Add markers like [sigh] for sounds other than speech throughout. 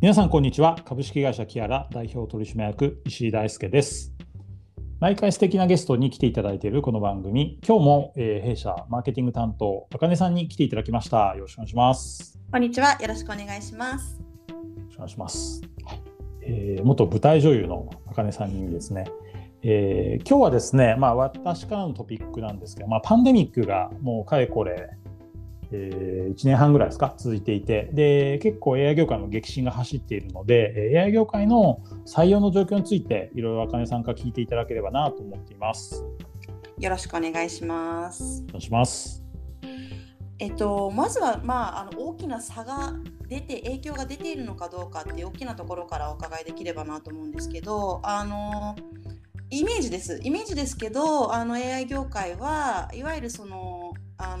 皆さんこんにちは。株式会社キアラ代表取締役石井大輔です。毎回素敵なゲストに来ていただいているこの番組。今日も、えー、弊社マーケティング担当あかねさんに来ていただきました。よろしくお願いします。こんにちは。よろしくお願いします。よろしくお願いします、えー、元舞台女優のあかねさんにですね。えー、今日はですね、まあ、私からのトピックなんですけど、まあ、パンデミックがもうかれこれえー、1年半ぐらいですか？続いていて。で結構 AI 業界の激震が走っているので AI 業界の採用の状況についていろいろあかねさんから聞いていただければなと思っています。よろしくお願いします。お願いします。えっと、まずは、まあ、あの大きな差が出て影響が出ているのかどうかっていう大きなところからお伺いできればなと思うんですけどあのイメージです。イメージですけどあの AI 業界はいわゆるそのあ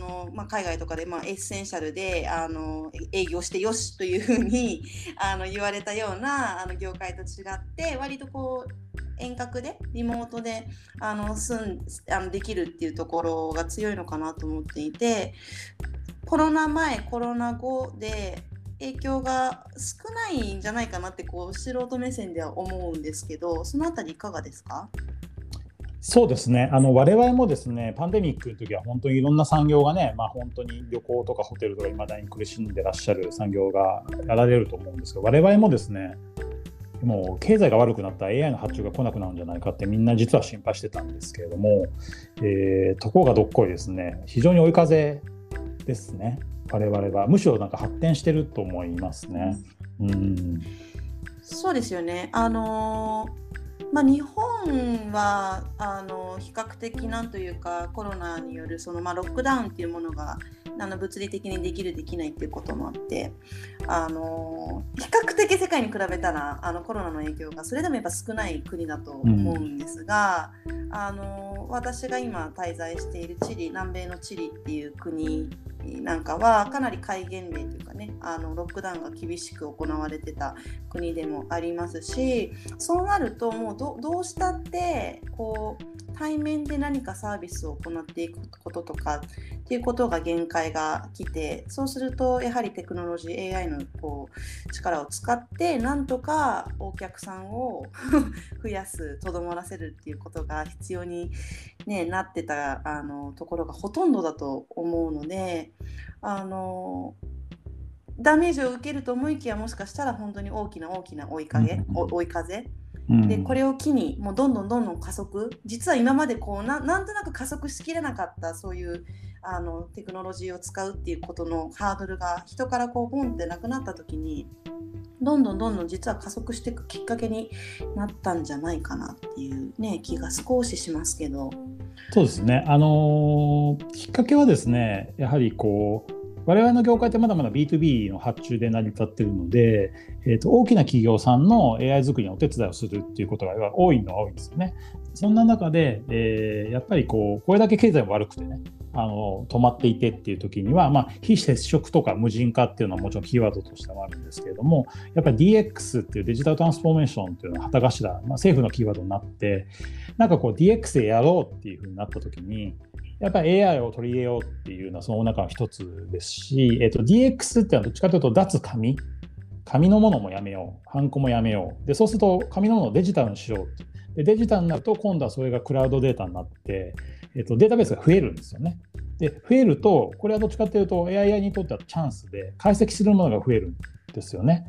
の、まあ、海外とかで、まあ、エッセンシャルであの営業してよしというふうに [laughs] あの言われたようなあの業界と違って割とこう遠隔でリモートであの住んあのできるっていうところが強いのかなと思っていてコロナ前コロナ後で影響が少ないんじゃないかなってこう素人目線では思うんですけどそのあたりいかがですか？そうですね、あの我々もですねパンデミックの時は本当にいろんな産業がね、まあ、本当に旅行とかホテルとかいまだに苦しんでらっしゃる産業がやられると思うんですけど、我々もですね、もう経済が悪くなったら AI の発注が来なくなるんじゃないかってみんな実は心配してたんですけれども、えー、ところがどっこいですね、非常に追い風ですね、我々は。むしろなんか発展してると思いますね。うん、そうですよね。あのーまあ、日本はあの比較的なんというかコロナによるその、まあ、ロックダウンっていうものがあの物理的にできるできないっていうこともあってあの比較的世界に比べたらあのコロナの影響がそれでもやっぱ少ない国だと思うんですが、うん、あの私が今滞在しているチリ南米のチリっていう国なんかはかなり戒厳令というかねあのロックダウンが厳しく行われてた国でもありますしそうなるともうどうしたってこう対面で何かサービスを行っていくこととかっていうことが限界が来てそうするとやはりテクノロジー AI のこう力を使ってなんとかお客さんを [laughs] 増やすとどまらせるっていうことが必要に、ね、なってたあのところがほとんどだと思うのであのダメージを受けると思いきやもしかしたら本当に大きな大きな追い風、追い風？でこれを機にもうどんどんどんどん加速。実は今までこうななんとなく加速しきれなかったそういうあのテクノロジーを使うっていうことのハードルが人からこうボンってなくなった時にどんどんどんどん実は加速していくきっかけになったんじゃないかなっていうね気が少ししますけど。そうですね。あのー、きっかけはですねやはりこう我々の業界ってまだまだ B2B の発注で成り立ってるので、えーと、大きな企業さんの AI 作りにお手伝いをするっていうことが多いのは多いんですよね。そんな中で、えー、やっぱりこうこれだけ経済も悪くてねあの止まっていてっていう時には、まあ、非接触とか無人化っていうのはもちろんキーワードとしてはあるんですけれどもやっぱり DX っていうデジタルトランスフォーメーションっていうのは旗頭、まあ、政府のキーワードになってなんかこう DX でやろうっていうふうになった時にやっぱり AI を取り入れようっていうのはその中の一つですし、えっと、DX っていうのはどっちかというと脱紙紙のものもやめよう。ハンコもやめよう。でそうすると紙のものをデジタルにしようでデジタルになると今度はそれがクラウドデータになって、えっと、データベースが増えるんですよね。で増えるとこれはどっちかというと AI にとってはチャンスで解析するものが増えるんですよね。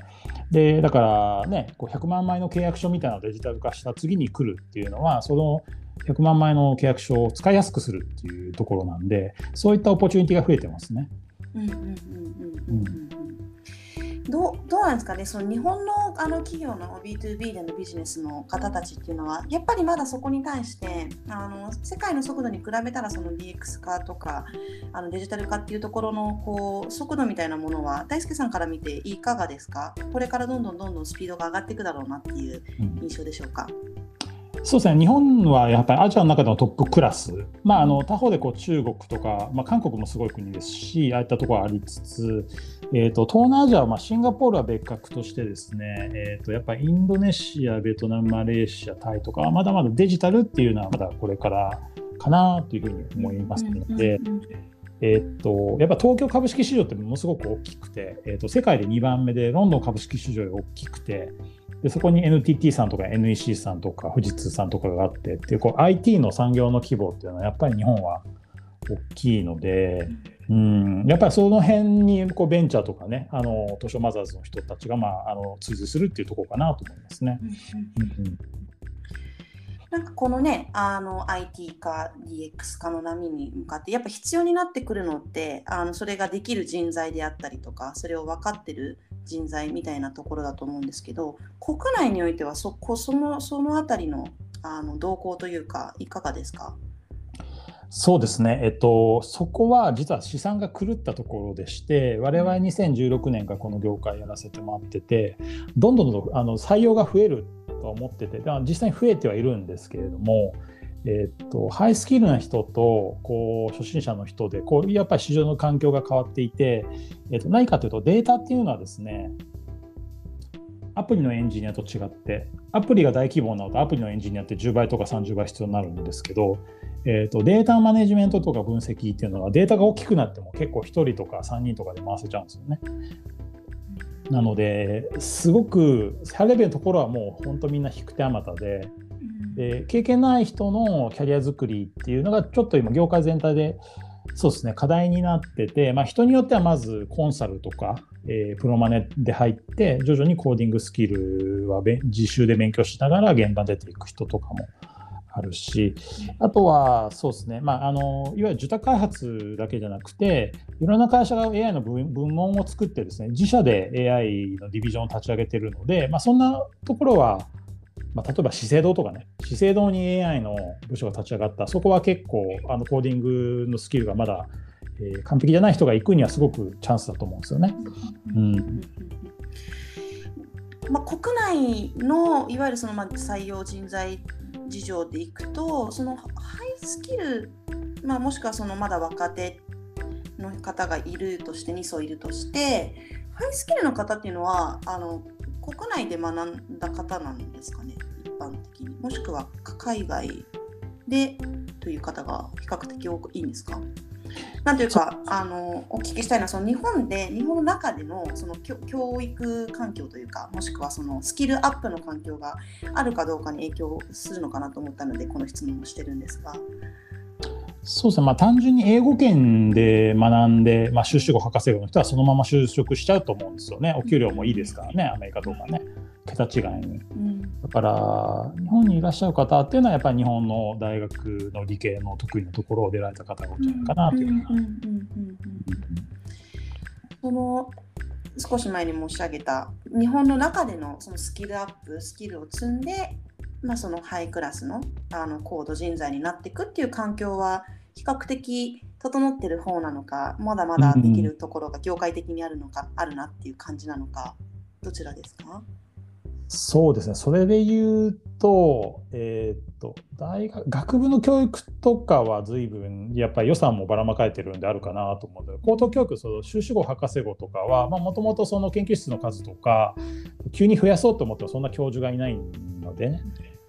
でだからねこう100万枚の契約書みたいなのをデジタル化した次に来るっていうのはその100万枚の契約書を使いやすくするっていうところなんでそういったオポチュニティが増えてますね。どどうなんですかね、その日本のあの企業の B2B でのビジネスの方たちっていうのは、やっぱりまだそこに対してあの世界の速度に比べたらその DX 化とかあのデジタル化っていうところのこう速度みたいなものは大輔さんから見ていかがですか？これからどんどんどんどんスピードが上がっていくだろうなっていう印象でしょうか？うんそうですね。日本はやっぱりアジアの中でのトップクラス、まあ、あの他方でこう中国とか、まあ、韓国もすごい国ですし、ああいったところありつつ、えーと、東南アジアは、まあ、シンガポールは別格としてですね、えーと、やっぱりインドネシア、ベトナム、マレーシア、タイとかはまだまだデジタルっていうのはまだこれからかなというふうに思いますので。えー、っとやっぱ東京株式市場ってものすごく大きくて、えー、っと世界で2番目でロンドン株式市場より大きくてでそこに NTT さんとか NEC さんとか富士通さんとかがあってっていうこう IT の産業の規模っていうのはやっぱり日本は大きいので、うん、やっぱりその辺にこうベンチャーとかねあの東証マザーズの人たちが、まあ、あの追随するっていうところかなと思いますね。うんうんなんかこのねあの IT 化 DX 化の波に向かってやっぱ必要になってくるのってあのそれができる人材であったりとかそれを分かってる人材みたいなところだと思うんですけど国内においてはそこそのその辺りのあの動向というかいかがですか？そうですね、えっと、そこは実は資産が狂ったところでして、我々2016年からこの業界やらせてもらってて、どんどんどんあの採用が増えると思ってて実際に増えてはいるんですけれども、えー、っとハイスキルな人とこう初心者の人でこうやっぱり市場の環境が変わっていて、えー、っと何かというとデータっていうのはですねアプリのエンジニアと違ってアプリが大規模なのとアプリのエンジニアって10倍とか30倍必要になるんですけど、えーと、データマネジメントとか分析っていうのはデータが大きくなっても結構1人とか3人とかで回せちゃうんですよね。なのですごくハイレベルのところはもう本当みんな引く手あまたでで経験ない人のキャリア作りっていうのがちょっと今業界全体でそうですね。課題になってて、まあ、人によってはまずコンサルとか、えー、プロマネで入って徐々にコーディングスキルは自習で勉強しながら現場に出ていく人とかもあるし、あとはそうですね、まあ、あのいわゆる受託開発だけじゃなくて、いろんな会社が AI の部門を作ってですね、自社で AI のディビジョンを立ち上げてるので、まあ、そんなところは、まあ、例えば資生堂とかね、資生堂に AI の部署が立ち上がった、そこは結構あのコーディングのスキルがまだ、えー、完璧じゃない人が行くにはすごくチャンスだと思うんですよね。うん。まあ、国内のいわゆるそのまあ採用人材事情でいくとそのハイスキル、まあ、もしくはそのまだ若手の方がいるとして2層いるとしてハイスキルの方っていうのはあの国内で学んだ方なんですかね一般的に。もしくは海外でという方が比較的多くいいんですか？なんというかあのお聞きしたいのはその日本で日本の中でのその教育環境というかもしくはそのスキルアップの環境があるかどうかに影響するのかなと思ったのでこの質問をしてるんですが。そうですね、まあ、単純に英語圏で学んで、まあ、修士号博士号の人はそのまま就職しちゃうと思うんですよね。お給料もいいですからね、アメリカとかね、桁違いに。だから、日本にいらっしゃる方っていうのは、やっぱり日本の大学の理系の得意なところを出られた方が多いんじゃないかなというその少し前に申し上げた日本の中でのそのスキルアップスキルを積んで、まあ、そのハイクラスのあの高度人材になっていくっていう環境は比較的整ってる方なのかまだまだできるところが業界的にあるのか、あるなっていう感じなのかどちらですか？そうですね、それで言うと、えー、っと大学学部の教育とかは随分やっぱり予算もばらまかれてるんであるかなと思うので、高等教育、その修士号、博士号とかは、もともとその研究室の数とか、急に増やそうと思っても、そんな教授がいないのでね。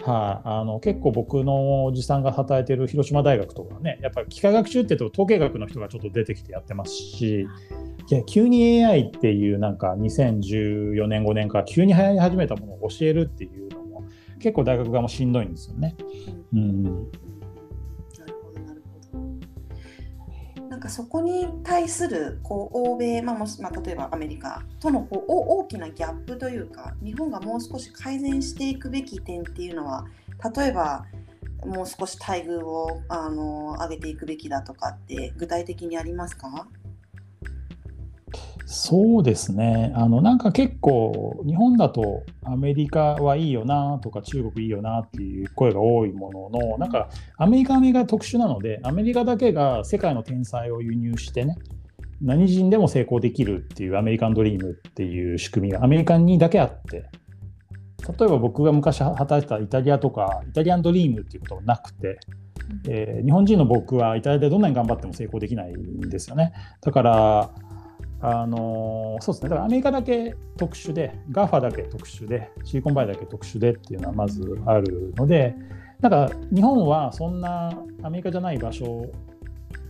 はい、あ、の結構僕のおじさんが働いてる広島大学とかねやっぱり機械学習って言うと統計学の人がちょっと出てきてやってますしい。や急に AI っていうなんか2014年5年から急に流行り始めたものを教えるっていうのも結構大学側もしんどいんですよね。うんなんかそこに対するこう欧米、まあもしまあ、例えばアメリカとのこう大きなギャップというか日本がもう少し改善していくべき点っていうのは例えばもう少し待遇をあの上げていくべきだとかって具体的にありますか？そうですね。あの、なんか結構、日本だとアメリカはいいよなとか中国いいよなっていう声が多いものの、なんかアメリカアメリカ特殊なので、アメリカだけが世界の天才を輸入してね、何人でも成功できるっていうアメリカンドリームっていう仕組みがアメリカにだけあって、例えば僕が昔働いてたイタリアとか、イタリアンドリームっていうことがなくて、えー、日本人の僕はイタリアでどんなに頑張っても成功できないんですよね。だから、あのそうですね、だからアメリカだけ特殊で、GAFA だけ特殊で、シリコンバレーだけ特殊でっていうのはまずあるので、なんか日本はそんなアメリカじゃない場所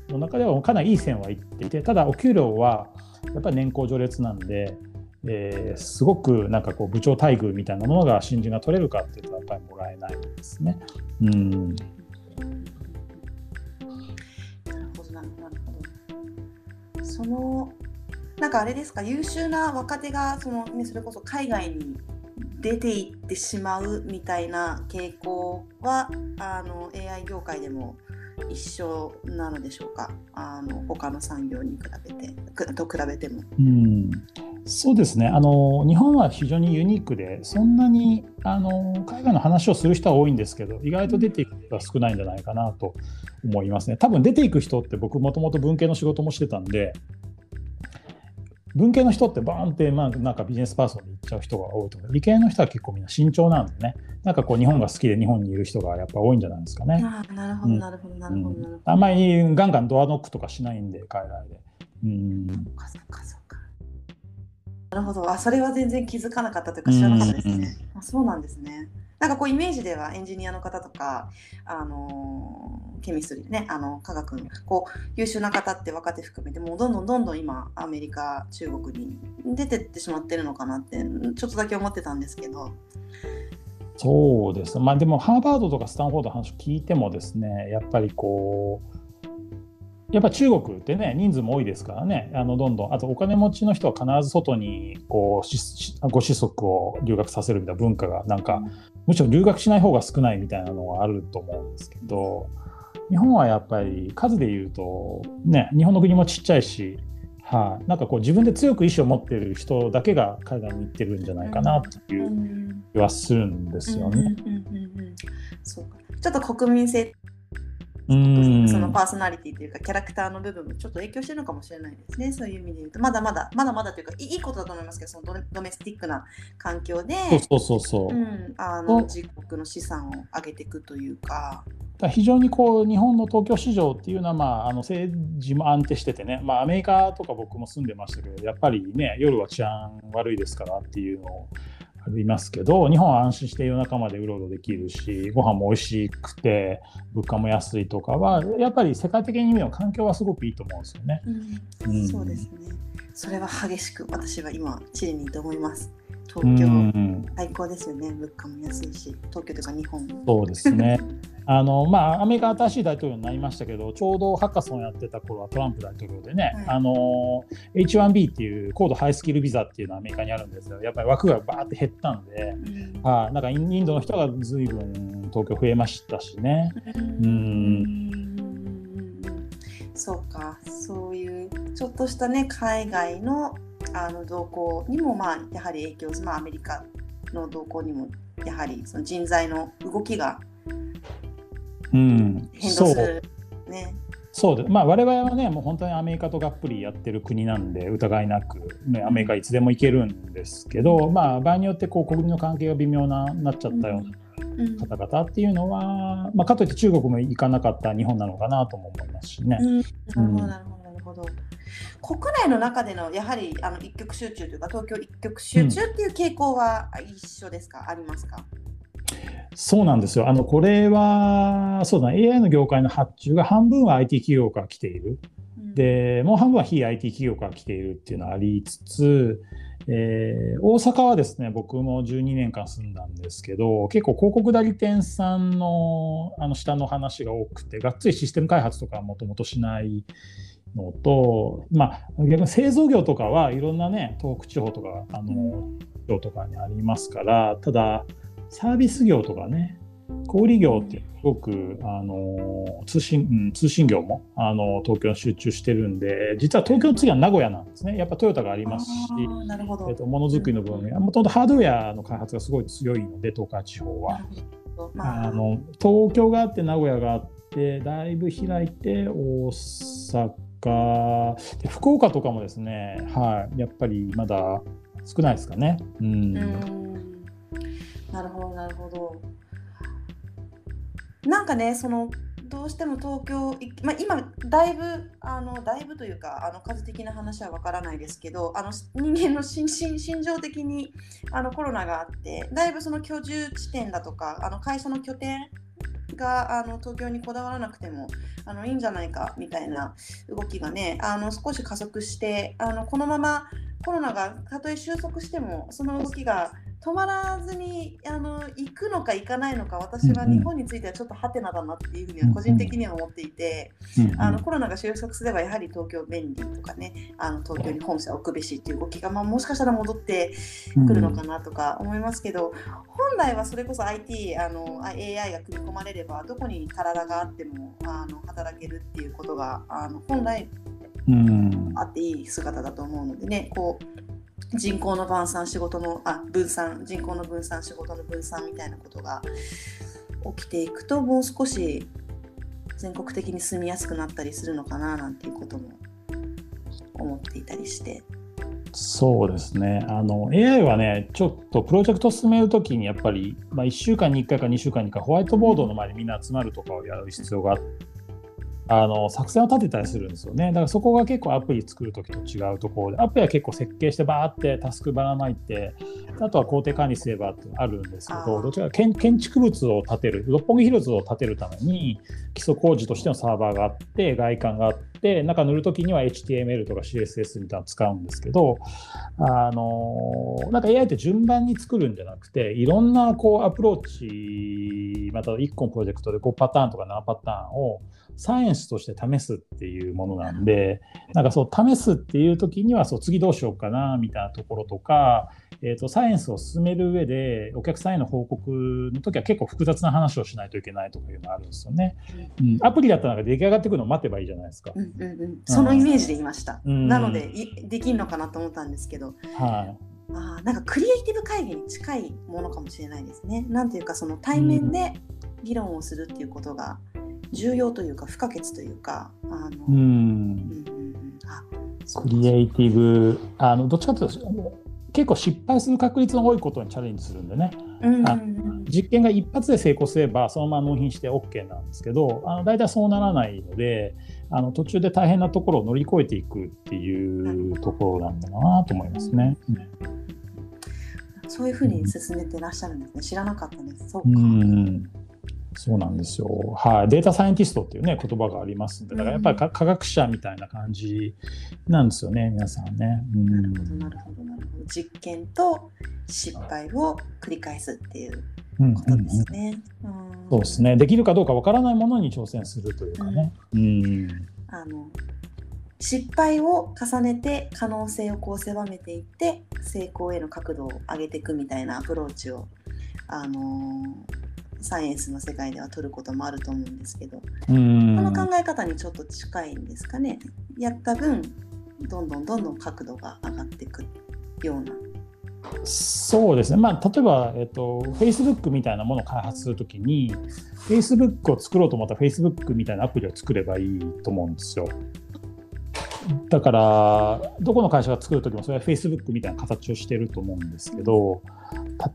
の中ではかなりいい線はいっていてただお給料はやっぱり年功序列なんで、えー、すごくなんかこう部長待遇みたいなものが新人が取れるかっていうとやっぱりもらえないですね。うん。そのなんかあれですか？優秀な若手がその、ね、それこそ海外に出ていってしまうみたいな傾向はあの AI 業界でも一緒なのでしょうか？あの他の産業に比べてと比べても。うん。そうですね。あの日本は非常にユニークでそんなにあの海外の話をする人は多いんですけど意外と出ていく人は少ないんじゃないかなと思いますね。多分出ていく人って僕もともと文系の仕事もしてたんで文系の人ってバーンって、まあ、なんかビジネスパーソンに行っちゃう人が多いと思う理系の人は結構みんな慎重なんでねなんかこう日本が好きで日本にいる人がやっぱ多いんじゃないですかね。あなるほどなるほどなるほど。あんまりガンガンドアノックとかしないんで海外で。うん。そっかそか。なるほどあそれは全然気づかなかったというか知らなかったですね。あそうなんですね。なんかこうイメージではエンジニアの方とか、あのー、ケミストリーね、あの科学のこう優秀な方って若手含めて、もうどんどんどんどん今、アメリカ、中国に出てってしまってるのかなって、ちょっとだけ思ってたんですけど。そうです、まあ、でもハーバードとかスタンフォードの話を聞いてもですね、やっぱりこう、やっぱ中国ってね人数も多いですからね。あのどんどん。あとお金持ちの人は必ず外にこうご子息を留学させるみたいな文化がなんか、むしろ留学しない方が少ないみたいなのがあると思うんですけど日本はやっぱり数で言うとね日本の国もちっちゃいしはい、あ、なんかこう自分で強く意志を持っている人だけが海外に行ってるんじゃないかなっていう気はするんですよね。ちょっと国民性そのパーソナリティというかキャラクターの部分もちょっと影響してるのかもしれないですね。そういう意味で言うと。まだまだまだまだというかいいことだと思いますけどそのドメスティックな環境でそうそうそう、う。ん、あの自国の資産を上げていくというか。非常にこう日本の東京市場っていうのは、まあ、あの政治も安定しててね、まあ、アメリカとか僕も住んでましたけどやっぱりね夜は治安悪いですからっていうのをありますけど日本は安心して夜中までうろうろできるしご飯も美味しくて物価も安いとかはやっぱり世界的に見ても環境はすごくいいと思うんですよね。うん、そうですねそれは激しく私は今チリにいて思います。東京、最高ですよね、物価も安いし、東京とか日本そうですね。[laughs] あのまあ、アメリカ新しい大統領になりましたけど、ちょうどハッカソンやってた頃はトランプ大統領でね、はい、あの H1B っていう高度ハイスキルビザっていうのはアメリカにあるんですよ、やっぱり枠がバーって減ったんで、うん、あなんかインドの人がずいぶん東京増えましたしね。うん、そうか、そういうちょっとしたね、海外のあの動向にも、まあ、やはり影響する、まあ、アメリカの動向にもやはりその人材の動きが変動する、ね。そうでまあ、我々はね、もう本当にアメリカとがっぷりやってる国なんで、疑いなく、ね、アメリカいつでも行けるんですけど、うん、まあ、場合によってこう国民の関係が微妙ななっちゃったような方々っていうのは、うん、まあ、かといって中国も行かなかった日本なのかなとも思いますしね。うん、なるほど、なるほど、なるほど。国内の中でのやはりあの一極集中というか東京一極集中っていう傾向は一緒ですか、うん、ありますか？そうなんですよ。あのこれはそうだ AI の業界の発注が半分は IT 企業から来ている。うん、でもう半分は非 IT 企業から来ているっていうのはありつつ、えー、大阪はですね僕も12年間住んだんですけど結構広告代理店さんのあの下の話が多くてがっつりシステム開発とかもともとしないのと、まあ、逆に製造業とかはいろんなね東北地方とかあの業とかにありますからただサービス業とかね小売業ってすごくあの通信、うん、通信業もあの東京に集中してるんで実は東京の次は名古屋なんですね。やっぱトヨタがありますしえっと、ものづくりの部分もともとハードウェアの開発がすごい強いので東海地方は。あの東京があって名古屋があってだいぶ開いて大阪かで福岡とかもですね、はい、やっぱりまだ少ないですかね。うん、うんなるほどなるほど。なんかねそのどうしても東京、まあ、今だいぶあのだいぶというかあの数的な話はわからないですけどあの人間の心心情的にあのコロナがあってだいぶその居住地点だとかあの会社の拠点があの東京にこだわらなくてもあのいいんじゃないかみたいな動きがねあの少し加速してあのこのままコロナがたとえ収束してもその動きが止まらずにあの行くのか行かないのか私は日本についてはちょっとハテナだなっていうふうには個人的には思っていて、あのコロナが収束すればやはり東京便利とかねあの東京に本社を置くべしっていう動きが、まあ、もしかしたら戻ってくるのかなとか思いますけど、本来はそれこそ IT あの AI が組み込まれればどこに体があってもあの働けるっていうことがあの本来あっていい姿だと思うのでねこう人口の分散仕事のあ分散人口の分散仕事の分散みたいなことが起きていくともう少し全国的に住みやすくなったりするのかななんていうことも思っていたりして。そうですねあの AI はねちょっとプロジェクト進めるときにやっぱり、まあ、1週間に1回か2週間に1回ホワイトボードの前にみんな集まるとかをやる必要があってあの作戦を立てたりするんですよね。だからそこが結構アプリ作るときと違うところで、アプリは結構設計してバーってタスクばらまいて、あとは工程管理すればってあるんですけど、どちらか建建築物を建てる、六本木ヒルズを建てるために、基礎工事としてのサーバーがあって、外観があって、中塗るときには HTML とか CSS みたいなの使うんですけど、あのなんか AI って順番に作るんじゃなくて、いろんなこうアプローチ、また1個のプロジェクトで5パターンとか7パターンをサイエンスとして試すっていうものなんで、なんかそう試すっていう時にはそう次どうしようかなみたいなところとか、えーと、サイエンスを進める上でお客さんへの報告の時は結構複雑な話をしないといけないとかいうのがあるんですよね。うん、アプリだったら出来上がってくるのを待てばいいじゃないですか。うんうんうん、そのイメージで言いました。うん、なのでできるのかなと思ったんですけど。はいあなんかクリエイティブ会議に近いものかもしれないですね。なんていうかその対面で議論をするっていうことが重要というか不可欠というか。あのうん、うん、クリエイティブあのどっちかというと結構失敗する確率の多いことにチャレンジするんでね、うんあ実験が一発で成功すればそのまま納品して OK なんですけどあの大体そうならないのであの途中で大変なところを乗り越えていくっていうところなんだなと思いますね。そういうふうに進めてらっしゃるんですね。知らなかったです。そうか。うんそうなんですよ。はい、データサイエンティストっていうね言葉がありますんで、だからやっぱり科学者みたいな感じなんですよね、皆さんね。うん、なるほど、なるほど、なるほど。実験と失敗を繰り返すっていうことですね。そうですね。できるかどうかわからないものに挑戦するというかね。うん。うん、あの失敗を重ねて可能性をこう狭めていって成功への角度を上げていくみたいなアプローチをあのーサイエンスの世界では取ることもあると思うんですけどこの考え方にちょっと近いんですかねやった分どんどんどんどん角度が上がっていくような。そうですね、まあ、例えば、えっと、Facebook みたいなものを開発するときに Facebook を作ろうと思ったら Facebook みたいなアプリを作ればいいと思うんですよ。だからどこの会社が作る時もそれは Facebook みたいな形をしてると思うんですけど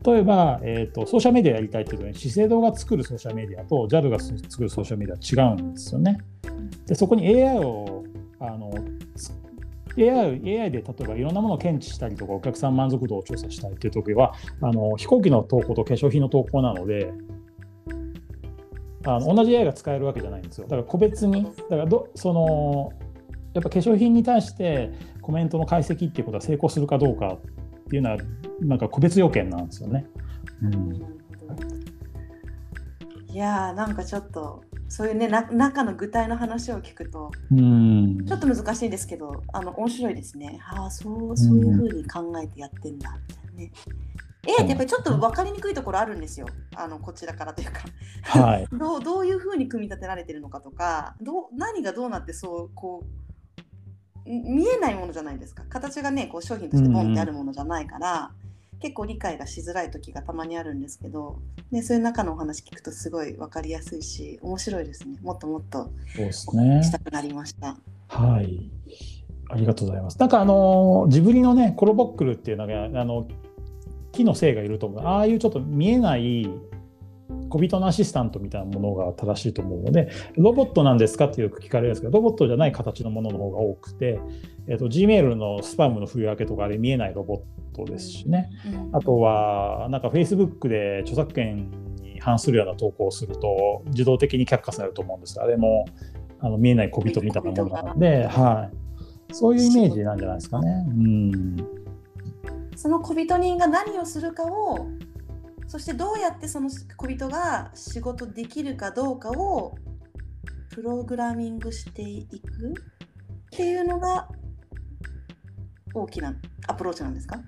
例えば、えーと、ソーシャルメディアやりたいっていうと、ね、資生堂が作るソーシャルメディアと JAL が作るソーシャルメディアは違うんですよね。でそこに AI をあの AI, AI で例えばいろんなものを検知したりとかお客さん満足度を調査したいっていう時はあの飛行機の投稿と化粧品の投稿なのであの同じ AI が使えるわけじゃないんですよ。だから個別にだからどそのやっぱ化粧品に対してコメントの解析っていうことは成功するかどうかっていうのはなんか個別要件なんですよね。うん、いやーなんかちょっとそういうねな中の具体の話を聞くと、うん、ちょっと難しいですけどあの面白いですね。ああそうそういうふうに考えてやってんだ。みたいなね。えってやっぱりちょっと分かりにくいところあるんですよ、あのこちらからというか。はい、[laughs] どうどういうふうに組み立てられてるのかとかどう何がどうなってそうこう見えないものじゃないですか。形がねこう商品としてボンってあるものじゃないから、うん、結構理解がしづらい時がたまにあるんですけど、ね、そういう中のお話聞くとすごい分かりやすいし面白いですねもっともっとしたくなりました。はいありがとうございます。なんかあのジブリのねコロボックルっていうのがあの木の精がいると思うああいうちょっと見えない小人のアシスタントみたいなものが正しいと思うので、ロボットなんですかってよく聞かれるんですけど、ロボットじゃない形のものの方が多くて、えーと、Gmail のスパムの冬明けとかあれ見えないロボットですしね、あとはなんか Facebook で著作権に反するような投稿をすると自動的に却下されると思うんです。あれもあの見えない小人みたいなものなので、はい、そういうイメージなんじゃないですかね。うん。その小人人が何をするかをそしてどうやってその小人が仕事できるかどうかをプログラミングしていくっていうのが大きなアプローチなんですか？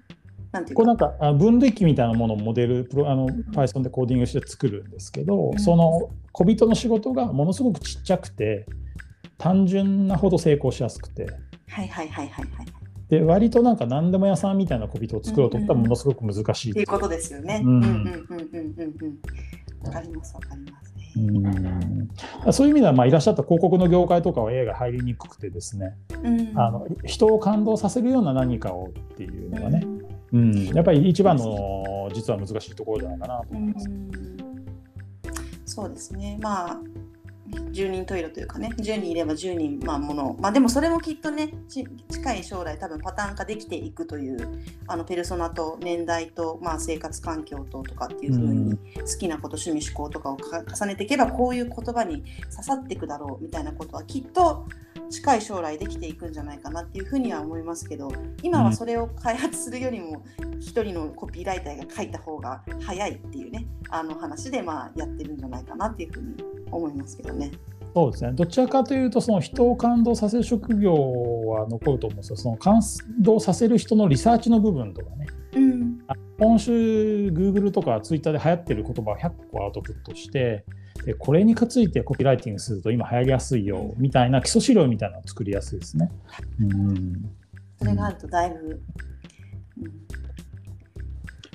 なんていうこうなんか分類器みたいなものをモデルプロあの Python でコーディングして作るんですけど、うん、その小人の仕事がものすごくちっちゃくて単純なほど成功しやすくて。はいはいはいはいはい。で割となんか何でも屋さんみたいな小人を作ろうと思ったらものすごく難しい、っていうことですよね。うん。うんうんうんうんうんわかりますわかります。うん。そういう意味では、まあ、いらっしゃった広告の業界とかは AI が入りにくくてですね、うん、あの人を感動させるような何かをっていうのがね、うん、やっぱり一番の実は難しいところじゃないかなと思います。そうですね。まあ10人トイレというかね10人いれば10人まあものまあでもそれもきっとね近い将来多分パターン化できていくというあのペルソナと年代と、まあ、生活環境ととかっていうふうに好きなこと趣味思考とかを重ねていけばこういう言葉に刺さっていくだろうみたいなことはきっと近い将来できていくんじゃないかなっていうふうには思いますけど今はそれを開発するよりも一人のコピーライターが書いた方が早いっていうねあの話でまあやってるんじゃないかなっていうふうに思いますけどね。そうですねどちらかというとその人を感動させる職業は残ると思うんですよその感動させる人のリサーチの部分とかね、うん、今週 Google とか Twitter で流行ってる言葉を100個アウトプットしてでこれについてコピーライティングすると今流行りやすいよみたいな基礎資料みたいなのを作りやすいですね。うん、それがあるとだいぶ、うん、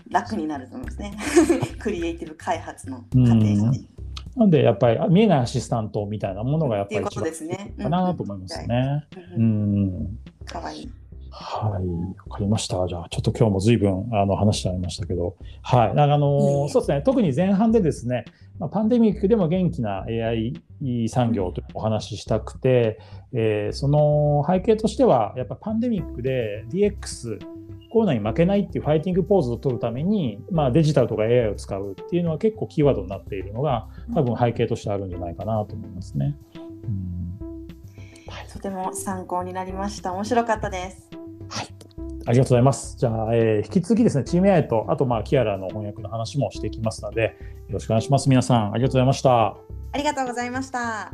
楽になると思いますね。[laughs] クリエイティブ開発の過程が、ね。なんでやっぱり見えないアシスタントみたいなものがやっぱり一番かなと思いますね。うん。かわいい。はい、わかりました。じゃあ、ちょっと今日も随分あの話しちゃいましたけど、はい、あの、そうですね、特に前半でですね、まあ、パンデミックでも元気な AI 産業というお話ししたくて、えー、その背景としては、やっぱパンデミックで DX、コロナに負けないっていうファイティングポーズを取るために、まあ、デジタルとか AI を使うっていうのは結構キーワードになっているのが、多分背景としてあるんじゃないかなと思いますね。うんはい、とても参考になりました。面白かったです。はい。ありがとうございます。じゃあ、えー、引き続きですね、チーム AI と、あと、まあ、キアラの翻訳の話もしていきますので、よろしくお願いします。皆さん、ありがとうございました。ありがとうございました。